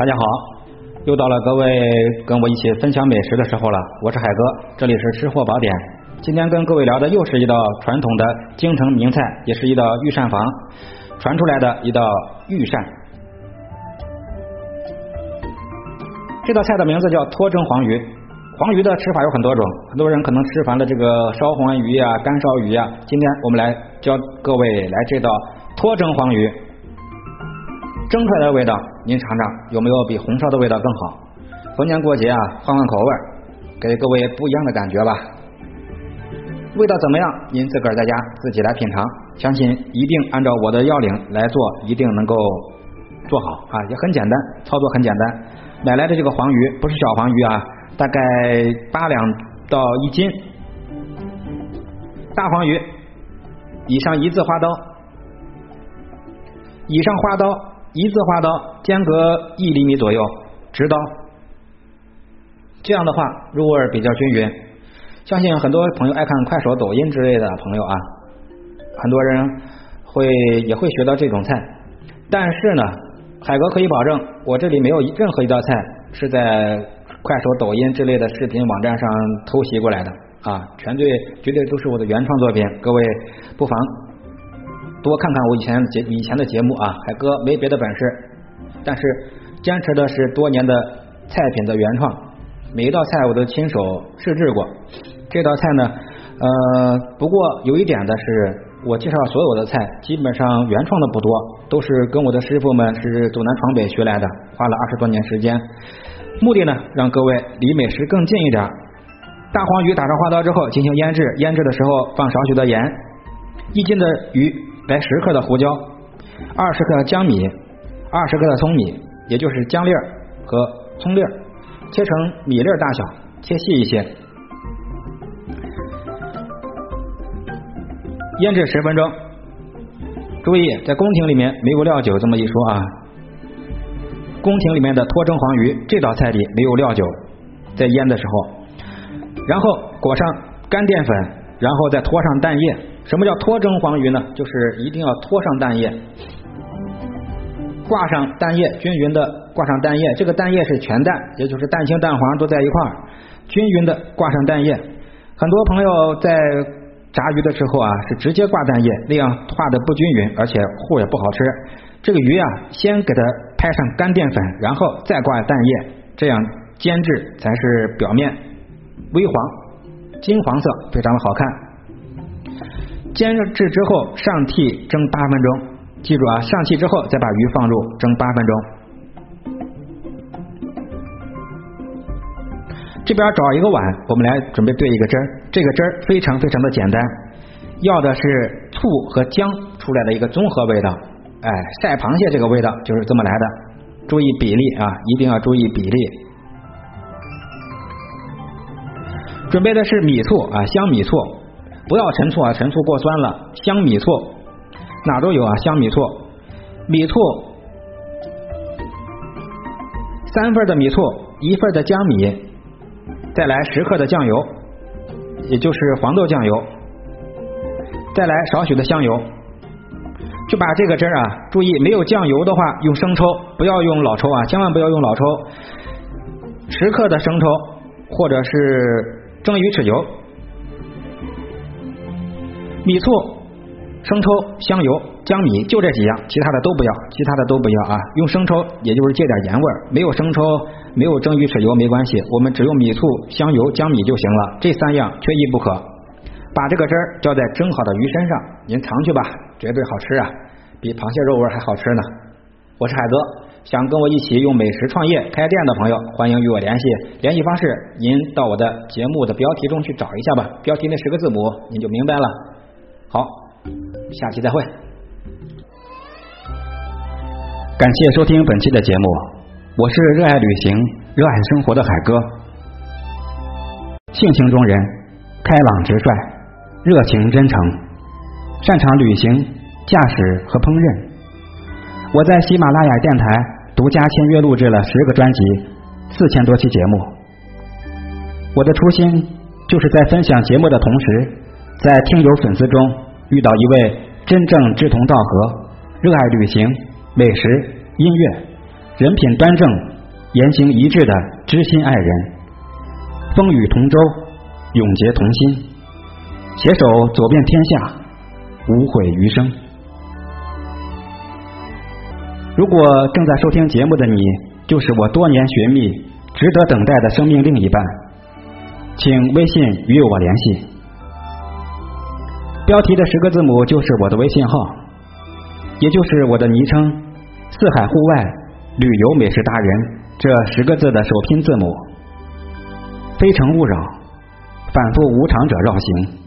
大家好，又到了各位跟我一起分享美食的时候了。我是海哥，这里是吃货宝典。今天跟各位聊的又是一道传统的京城名菜，也是一道御膳房传出来的一道御膳。这道菜的名字叫脱蒸黄鱼。黄鱼的吃法有很多种，很多人可能吃烦了这个烧黄鱼呀、干烧鱼呀。今天我们来教各位来这道脱蒸黄鱼。蒸出来的味道，您尝尝有没有比红烧的味道更好？逢年过节啊，换换口味，给各位不一样的感觉吧。味道怎么样？您自个儿在家自己来品尝，相信一定按照我的要领来做，一定能够做好啊！也很简单，操作很简单。买来的这个黄鱼不是小黄鱼啊，大概八两到一斤。大黄鱼以上一字花刀，以上花刀。一字花刀，间隔一厘米左右，直刀，这样的话入味比较均匀。相信很多朋友爱看快手、抖音之类的朋友啊，很多人会也会学到这种菜。但是呢，海哥可以保证，我这里没有任何一道菜是在快手、抖音之类的视频网站上偷袭过来的啊，全对，绝对都是我的原创作品。各位不妨。多看看我以前节以前的节目啊，海哥没别的本事，但是坚持的是多年的菜品的原创，每一道菜我都亲手试制过。这道菜呢，呃，不过有一点的是，我介绍所有的菜基本上原创的不多，都是跟我的师傅们是走南闯北学来的，花了二十多年时间。目的呢，让各位离美食更近一点。大黄鱼打上花刀之后进行腌制，腌制的时候放少许的盐，一斤的鱼。来十克的胡椒，二十克的姜米，二十克的葱米，也就是姜粒儿和葱粒儿，切成米粒儿大小，切细一些。腌制十分钟。注意，在宫廷里面没有料酒这么一说啊。宫廷里面的脱蒸黄鱼这道菜里没有料酒，在腌的时候，然后裹上干淀粉，然后再拖上蛋液。什么叫脱蒸黄鱼呢？就是一定要拖上蛋液，挂上蛋液，均匀的挂上蛋液。这个蛋液是全蛋，也就是蛋清蛋黄都在一块儿，均匀的挂上蛋液。很多朋友在炸鱼的时候啊，是直接挂蛋液，那样化的不均匀，而且糊也不好吃。这个鱼啊，先给它拍上干淀粉，然后再挂蛋液，这样煎制才是表面微黄、金黄色，非常的好看。煎制之后上屉蒸八分钟，记住啊，上气之后再把鱼放入蒸八分钟。这边找一个碗，我们来准备兑一个汁儿。这个汁儿非常非常的简单，要的是醋和姜出来的一个综合味道。哎，晒螃蟹这个味道就是这么来的。注意比例啊，一定要注意比例。准备的是米醋啊，香米醋。不要陈醋啊，陈醋过酸了。香米醋哪都有啊，香米醋，米醋三份的米醋，一份的姜米，再来十克的酱油，也就是黄豆酱油，再来少许的香油，就把这个汁儿啊，注意没有酱油的话用生抽，不要用老抽啊，千万不要用老抽，十克的生抽或者是蒸鱼豉油。米醋、生抽、香油、姜米，就这几样，其他的都不要，其他的都不要啊！用生抽，也就是借点盐味儿。没有生抽，没有蒸鱼豉油没关系，我们只用米醋、香油、姜米就行了。这三样缺一不可。把这个汁儿浇在蒸好的鱼身上，您尝去吧，绝对好吃啊，比螃蟹肉味还好吃呢。我是海哥，想跟我一起用美食创业开店的朋友，欢迎与我联系。联系方式您到我的节目的标题中去找一下吧，标题那十个字母您就明白了。好，下期再会。感谢收听本期的节目，我是热爱旅行、热爱生活的海哥，性情中人，开朗直率，热情真诚，擅长旅行、驾驶和烹饪。我在喜马拉雅电台独家签约录制了十个专辑，四千多期节目。我的初心就是在分享节目的同时。在听友粉丝中遇到一位真正志同道合、热爱旅行、美食、音乐、人品端正、言行一致的知心爱人，风雨同舟，永结同心，携手走遍天下，无悔余生。如果正在收听节目的你，就是我多年寻觅、值得等待的生命另一半，请微信与我联系。标题的十个字母就是我的微信号，也就是我的昵称“四海户外旅游美食达人”这十个字的首拼字母。非诚勿扰，反复无常者绕行。